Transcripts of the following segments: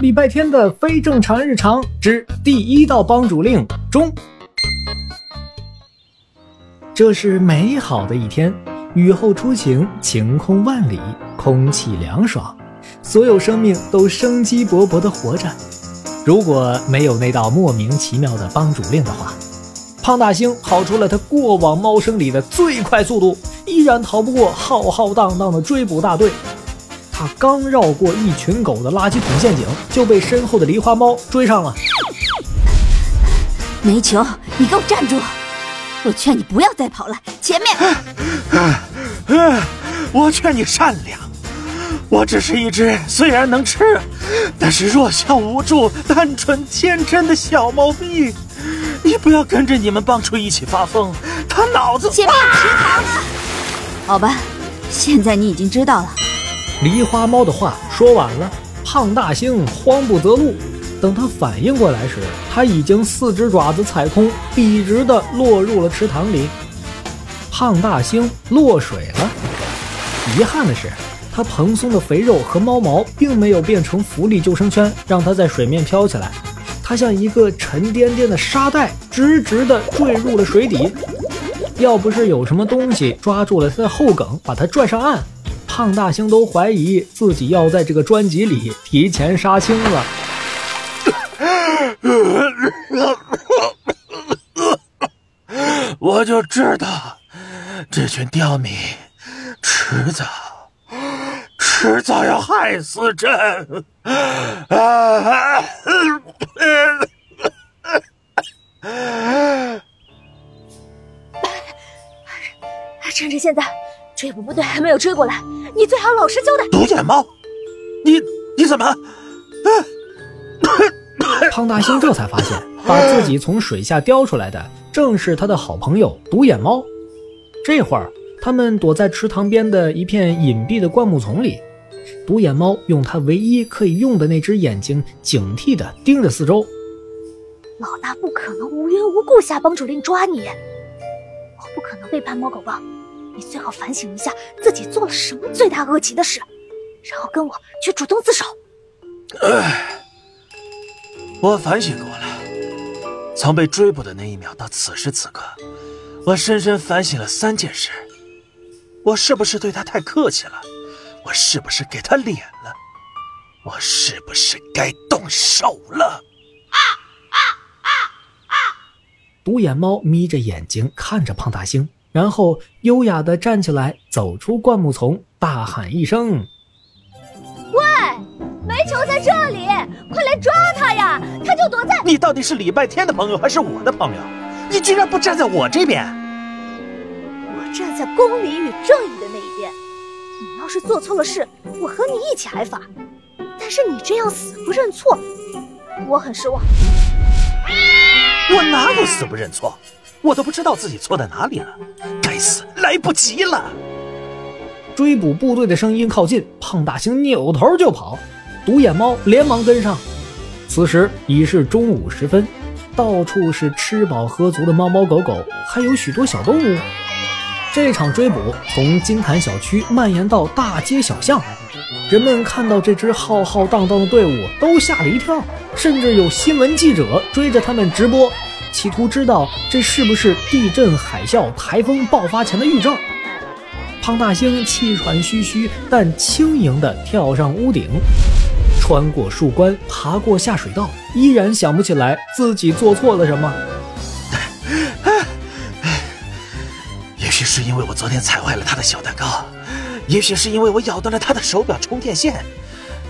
礼拜天的非正常日常之第一道帮主令中。这是美好的一天，雨后初晴，晴空万里，空气凉爽，所有生命都生机勃勃地活着。如果没有那道莫名其妙的帮主令的话，胖大星跑出了他过往猫生里的最快速度，依然逃不过浩浩荡荡的追捕大队。他刚绕过一群狗的垃圾桶陷阱，就被身后的狸花猫追上了。煤球，你给我站住！我劝你不要再跑了，前面。我劝你善良。我只是一只虽然能吃，但是弱小无助、单纯天真的小猫咪。你不要跟着你们帮主一起发疯，他脑子……前面池塘。好吧，现在你已经知道了。狸花猫的话说完了，胖大星慌不择路。等他反应过来时，他已经四只爪子踩空，笔直的落入了池塘里。胖大星落水了。遗憾的是，他蓬松的肥肉和猫毛并没有变成浮力救生圈，让他在水面飘起来。他像一个沉甸甸的沙袋，直直的坠入了水底。要不是有什么东西抓住了他的后梗，把他拽上岸，胖大星都怀疑自己要在这个专辑里提前杀青了。我就知道，这群刁民迟早、迟早要害死朕！啊！趁着现在追捕部队还没有追过来，你最好老实交代。独眼猫，你你怎么？胖大星这才发现，把自己从水下叼出来的正是他的好朋友独眼猫。这会儿，他们躲在池塘边的一片隐蔽的灌木丛里。独眼猫用它唯一可以用的那只眼睛，警惕地盯着四周。老大不可能无缘无故下帮主令抓你，我不可能背叛猫狗帮。你最好反省一下自己做了什么罪大恶极的事，然后跟我去主动自首。唉。我反省过了，从被追捕的那一秒到此时此刻，我深深反省了三件事：我是不是对他太客气了？我是不是给他脸了？我是不是该动手了？啊啊啊啊！独眼猫眯着眼睛看着胖大星，然后优雅的站起来，走出灌木丛，大喊一声。喂煤球在这里，快来抓他呀！他就躲在……你到底是礼拜天的朋友还是我的朋友？你居然不站在我这边！我站在公理与正义的那一边。你要是做错了事，我和你一起挨罚。但是你这样死不认错，我很失望。我哪有死不认错？我都不知道自己错在哪里了。该死，来不及了！追捕部队的声音靠近，胖大星扭头就跑。独眼猫连忙跟上，此时已是中午时分，到处是吃饱喝足的猫猫狗狗，还有许多小动物。这场追捕从金坛小区蔓延到大街小巷，人们看到这支浩浩荡荡的队伍都吓了一跳，甚至有新闻记者追着他们直播，企图知道这是不是地震、海啸、台风爆发前的预兆。胖大星气喘吁吁，但轻盈地跳上屋顶。穿过树冠，爬过下水道，依然想不起来自己做错了什么。也许是因为我昨天踩坏了他的小蛋糕，也许是因为我咬断了他的手表充电线，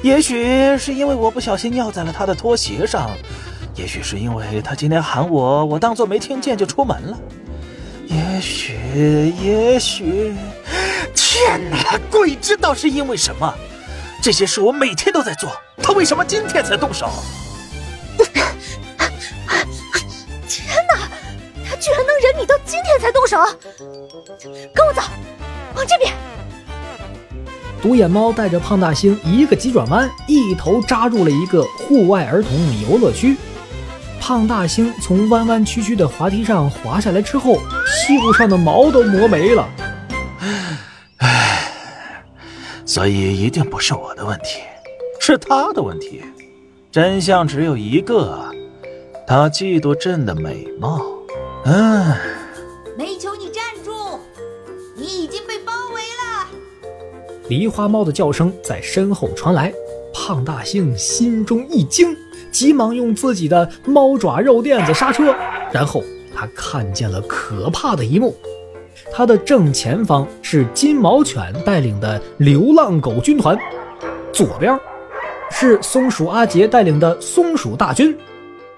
也许是因为我不小心尿在了他的拖鞋上，也许是因为他今天喊我，我当作没听见就出门了。也许，也许，天哪，鬼知道是因为什么。这些事我每天都在做，他为什么今天才动手？天哪，他居然能忍你到今天才动手！跟我走，往这边。独眼猫带着胖大星一个急转弯，一头扎入了一个户外儿童游乐区。胖大星从弯弯曲曲的滑梯上滑下来之后，屁股上的毛都磨没了。唉所以一定不是我的问题，是他的问题。真相只有一个，他嫉妒朕的美貌。嗯，煤球，你站住！你已经被包围了。狸花猫的叫声在身后传来，胖大星心中一惊，急忙用自己的猫爪肉垫子刹车，然后他看见了可怕的一幕。他的正前方是金毛犬带领的流浪狗军团，左边是松鼠阿杰带领的松鼠大军，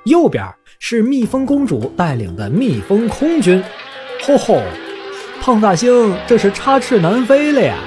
右边是蜜蜂公主带领的蜜蜂空军。吼吼，胖大星这是插翅难飞了呀！